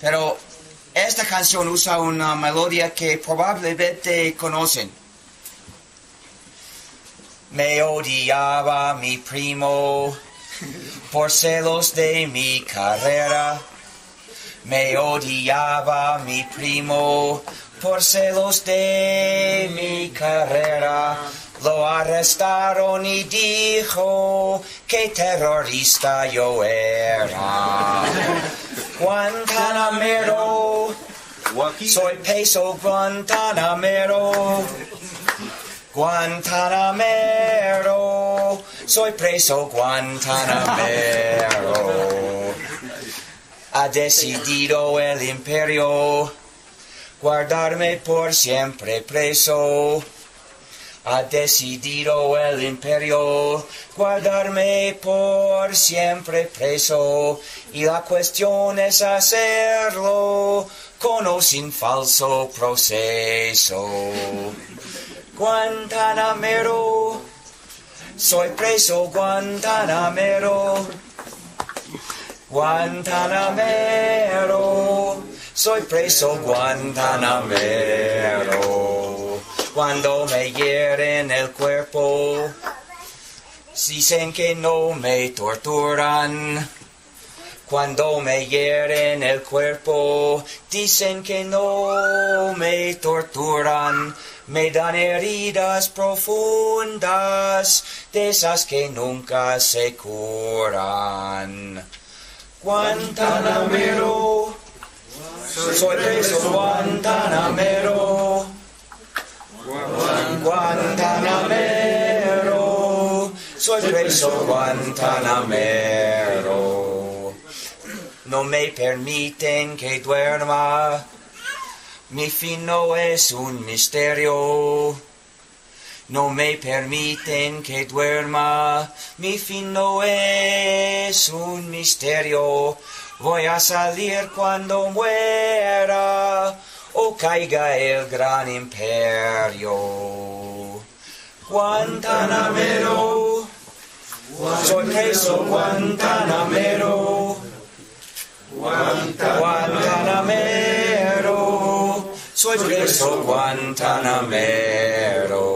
Pero esta canción usa una melodía que probablemente conocen. Me odiaba mi primo por celos de mi carrera. Me odiaba mi primo por celos de mi carrera. Lo arrestaron y dijo que terrorista yo era. Guantanamero, soy peso Guantanamero. Guantanamero, soy preso Guantanamero. Ha decidido el imperio guardarme por siempre preso. Ha decidido el imperio guardarme por siempre preso. Y la cuestión es hacerlo con o sin falso proceso. Guantanamero, soy preso Guantanamero. Guantanamero, soy preso Guantanamero. Cuando me hieren el cuerpo, dicen que no me torturan. Cuando me hieren el cuerpo, dicen que no me torturan. Me dan heridas profundas, de esas que nunca se curan. Guantanamero, soy preso Guantanamero. Guantanamero, soy preso Guantanamero. No me permiten que duerma, mi fin no es un misterio. No me permiten que duerma, mi fin no es un misterio. Voy a salir cuando muera caiga el gran imperio. Guantanamero, soy preso Guantanamero. Guantanamero, soy preso Guantanamero.